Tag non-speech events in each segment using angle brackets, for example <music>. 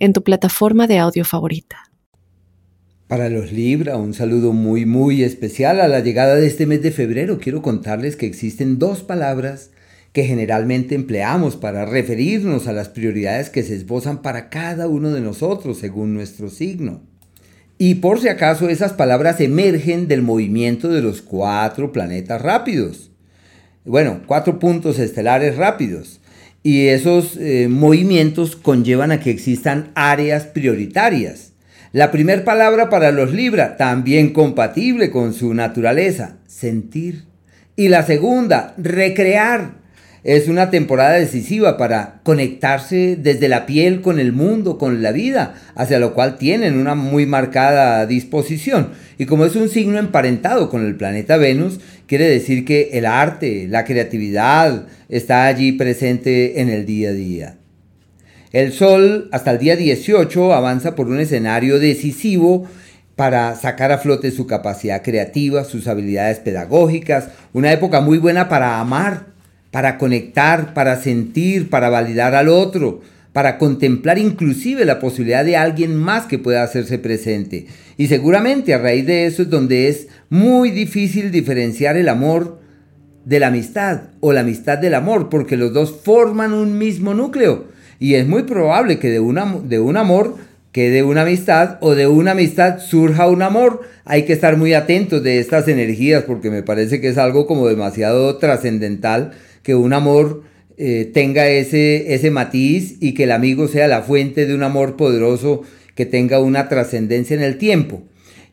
en tu plataforma de audio favorita. Para los Libra, un saludo muy muy especial a la llegada de este mes de febrero. Quiero contarles que existen dos palabras que generalmente empleamos para referirnos a las prioridades que se esbozan para cada uno de nosotros según nuestro signo. Y por si acaso esas palabras emergen del movimiento de los cuatro planetas rápidos. Bueno, cuatro puntos estelares rápidos. Y esos eh, movimientos conllevan a que existan áreas prioritarias. La primera palabra para los Libra, también compatible con su naturaleza, sentir. Y la segunda, recrear. Es una temporada decisiva para conectarse desde la piel con el mundo, con la vida, hacia lo cual tienen una muy marcada disposición. Y como es un signo emparentado con el planeta Venus, quiere decir que el arte, la creatividad está allí presente en el día a día. El Sol hasta el día 18 avanza por un escenario decisivo para sacar a flote su capacidad creativa, sus habilidades pedagógicas, una época muy buena para amar, para conectar, para sentir, para validar al otro, para contemplar inclusive la posibilidad de alguien más que pueda hacerse presente. Y seguramente a raíz de eso es donde es muy difícil diferenciar el amor de la amistad o la amistad del amor, porque los dos forman un mismo núcleo. Y es muy probable que de, de un amor quede una amistad o de una amistad surja un amor. Hay que estar muy atentos de estas energías porque me parece que es algo como demasiado trascendental que un amor eh, tenga ese, ese matiz y que el amigo sea la fuente de un amor poderoso que tenga una trascendencia en el tiempo.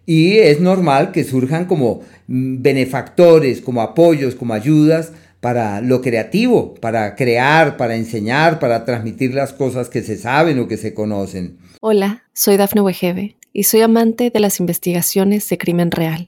Y es normal que surjan como mm, benefactores, como apoyos, como ayudas para lo creativo, para crear, para enseñar, para transmitir las cosas que se saben o que se conocen. Hola, soy Dafne Wegebe y soy amante de las investigaciones de crimen real.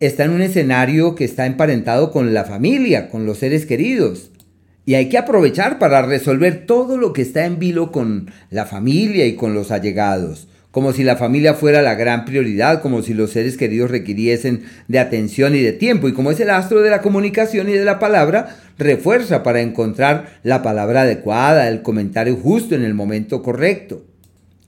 está en un escenario que está emparentado con la familia, con los seres queridos. Y hay que aprovechar para resolver todo lo que está en vilo con la familia y con los allegados, como si la familia fuera la gran prioridad, como si los seres queridos requiriesen de atención y de tiempo. Y como es el astro de la comunicación y de la palabra, refuerza para encontrar la palabra adecuada, el comentario justo en el momento correcto.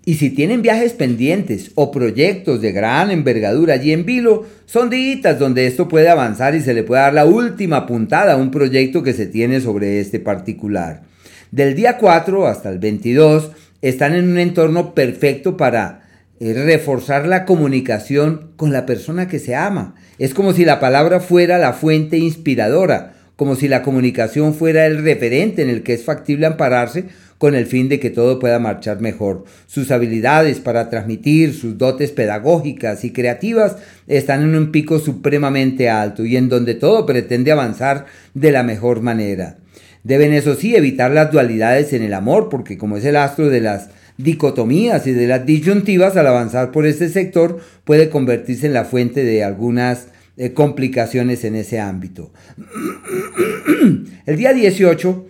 Y si tienen viajes pendientes o proyectos de gran envergadura allí en Vilo, son días donde esto puede avanzar y se le puede dar la última puntada a un proyecto que se tiene sobre este particular. Del día 4 hasta el 22 están en un entorno perfecto para eh, reforzar la comunicación con la persona que se ama. Es como si la palabra fuera la fuente inspiradora, como si la comunicación fuera el referente en el que es factible ampararse con el fin de que todo pueda marchar mejor. Sus habilidades para transmitir, sus dotes pedagógicas y creativas están en un pico supremamente alto y en donde todo pretende avanzar de la mejor manera. Deben eso sí evitar las dualidades en el amor, porque como es el astro de las dicotomías y de las disyuntivas, al avanzar por este sector puede convertirse en la fuente de algunas eh, complicaciones en ese ámbito. <clears throat> El día 18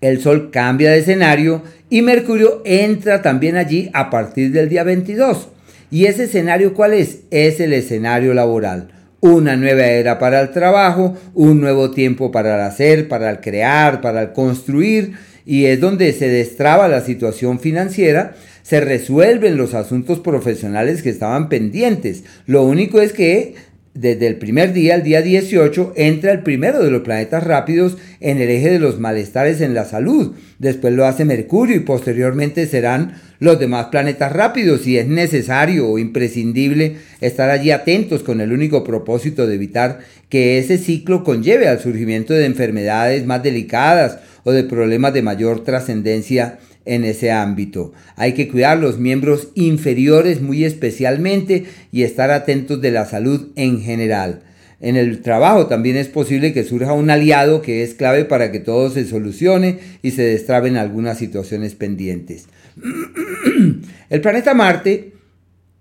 el Sol cambia de escenario y Mercurio entra también allí a partir del día 22. ¿Y ese escenario cuál es? Es el escenario laboral. Una nueva era para el trabajo, un nuevo tiempo para el hacer, para el crear, para el construir, y es donde se destraba la situación financiera, se resuelven los asuntos profesionales que estaban pendientes. Lo único es que desde el primer día, el día 18, entra el primero de los planetas rápidos en el eje de los malestares en la salud. Después lo hace Mercurio y posteriormente serán los demás planetas rápidos y es necesario o imprescindible estar allí atentos con el único propósito de evitar que ese ciclo conlleve al surgimiento de enfermedades más delicadas o de problemas de mayor trascendencia en ese ámbito. Hay que cuidar los miembros inferiores muy especialmente y estar atentos de la salud en general. En el trabajo también es posible que surja un aliado que es clave para que todo se solucione y se destraben algunas situaciones pendientes. <clears throat> El planeta Marte.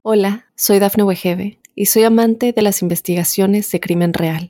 Hola, soy Dafne Wegebe y soy amante de las investigaciones de crimen real.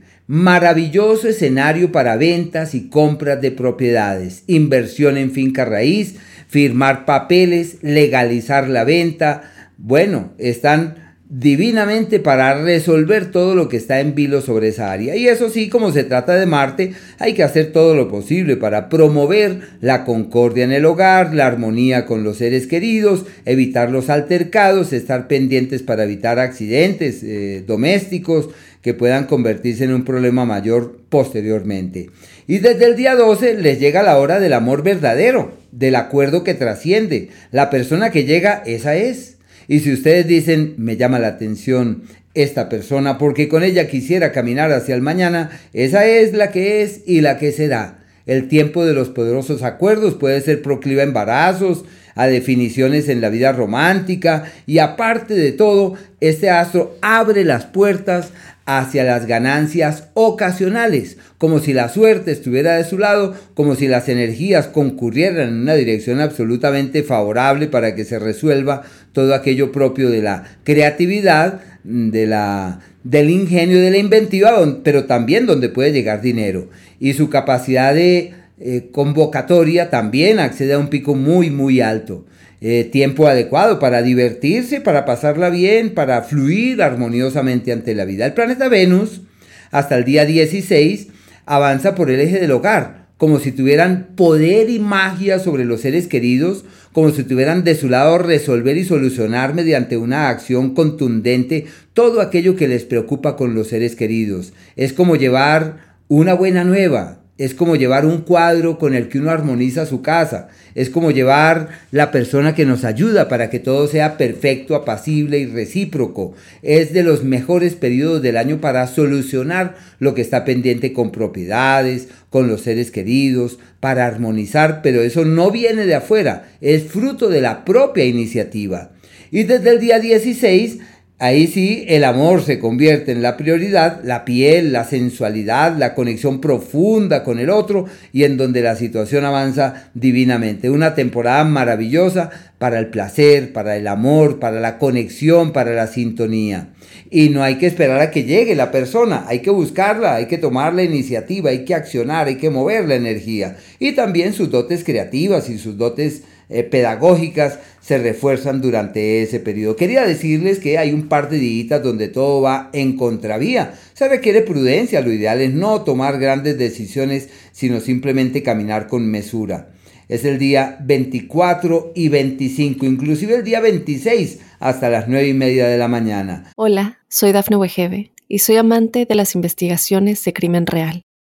Maravilloso escenario para ventas y compras de propiedades, inversión en finca raíz, firmar papeles, legalizar la venta. Bueno, están divinamente para resolver todo lo que está en vilo sobre esa área. Y eso sí, como se trata de Marte, hay que hacer todo lo posible para promover la concordia en el hogar, la armonía con los seres queridos, evitar los altercados, estar pendientes para evitar accidentes eh, domésticos que puedan convertirse en un problema mayor posteriormente. Y desde el día 12 les llega la hora del amor verdadero, del acuerdo que trasciende. La persona que llega, esa es. Y si ustedes dicen, me llama la atención esta persona porque con ella quisiera caminar hacia el mañana, esa es la que es y la que será. El tiempo de los poderosos acuerdos puede ser proclive a embarazos, a definiciones en la vida romántica y aparte de todo, este astro abre las puertas hacia las ganancias ocasionales, como si la suerte estuviera de su lado, como si las energías concurrieran en una dirección absolutamente favorable para que se resuelva todo aquello propio de la creatividad, de la, del ingenio, de la inventiva, pero también donde puede llegar dinero. Y su capacidad de eh, convocatoria también accede a un pico muy, muy alto. Eh, tiempo adecuado para divertirse, para pasarla bien, para fluir armoniosamente ante la vida. El planeta Venus, hasta el día 16, avanza por el eje del hogar, como si tuvieran poder y magia sobre los seres queridos, como si tuvieran de su lado resolver y solucionar mediante una acción contundente todo aquello que les preocupa con los seres queridos. Es como llevar una buena nueva, es como llevar un cuadro con el que uno armoniza su casa, es como llevar la persona que nos ayuda para que todo sea perfecto, apacible y recíproco. Es de los mejores periodos del año para solucionar lo que está pendiente con propiedades, con los seres queridos, para armonizar, pero eso no viene de afuera, es fruto de la propia iniciativa. Y desde el día 16 Ahí sí el amor se convierte en la prioridad, la piel, la sensualidad, la conexión profunda con el otro y en donde la situación avanza divinamente. Una temporada maravillosa para el placer, para el amor, para la conexión, para la sintonía. Y no hay que esperar a que llegue la persona, hay que buscarla, hay que tomar la iniciativa, hay que accionar, hay que mover la energía. Y también sus dotes creativas y sus dotes eh, pedagógicas se refuerzan durante ese periodo. Quería decirles que hay un par de días donde todo va en contravía. Se requiere prudencia, lo ideal es no tomar grandes decisiones, sino simplemente caminar con mesura. Es el día 24 y 25, inclusive el día 26 hasta las 9 y media de la mañana. Hola, soy Dafne Wegebe y soy amante de las investigaciones de crimen real.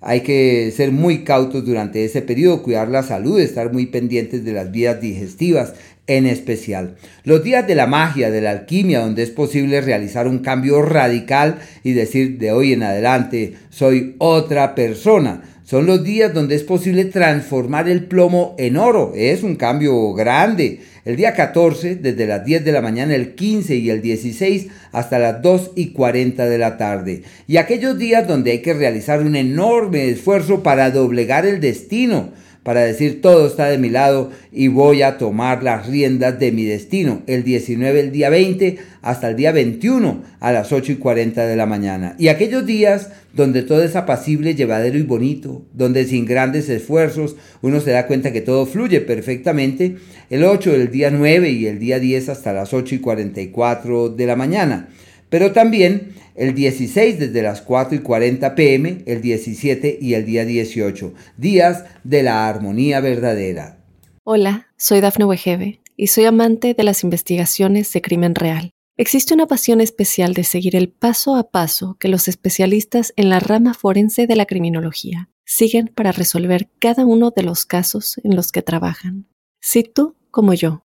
Hay que ser muy cautos durante ese periodo, cuidar la salud, estar muy pendientes de las vías digestivas, en especial. Los días de la magia, de la alquimia, donde es posible realizar un cambio radical y decir de hoy en adelante soy otra persona. Son los días donde es posible transformar el plomo en oro. Es un cambio grande. El día 14, desde las 10 de la mañana, el 15 y el 16 hasta las 2 y 40 de la tarde. Y aquellos días donde hay que realizar un enorme esfuerzo para doblegar el destino para decir todo está de mi lado y voy a tomar las riendas de mi destino. El 19, el día 20 hasta el día 21 a las 8 y 40 de la mañana. Y aquellos días donde todo es apacible, llevadero y bonito, donde sin grandes esfuerzos uno se da cuenta que todo fluye perfectamente. El 8, el día 9 y el día 10 hasta las 8 y 44 de la mañana. Pero también el 16 desde las 4 y 40 pm, el 17 y el día 18, días de la armonía verdadera. Hola, soy Dafne Wegebe y soy amante de las investigaciones de crimen real. Existe una pasión especial de seguir el paso a paso que los especialistas en la rama forense de la criminología siguen para resolver cada uno de los casos en los que trabajan. Si tú, como yo,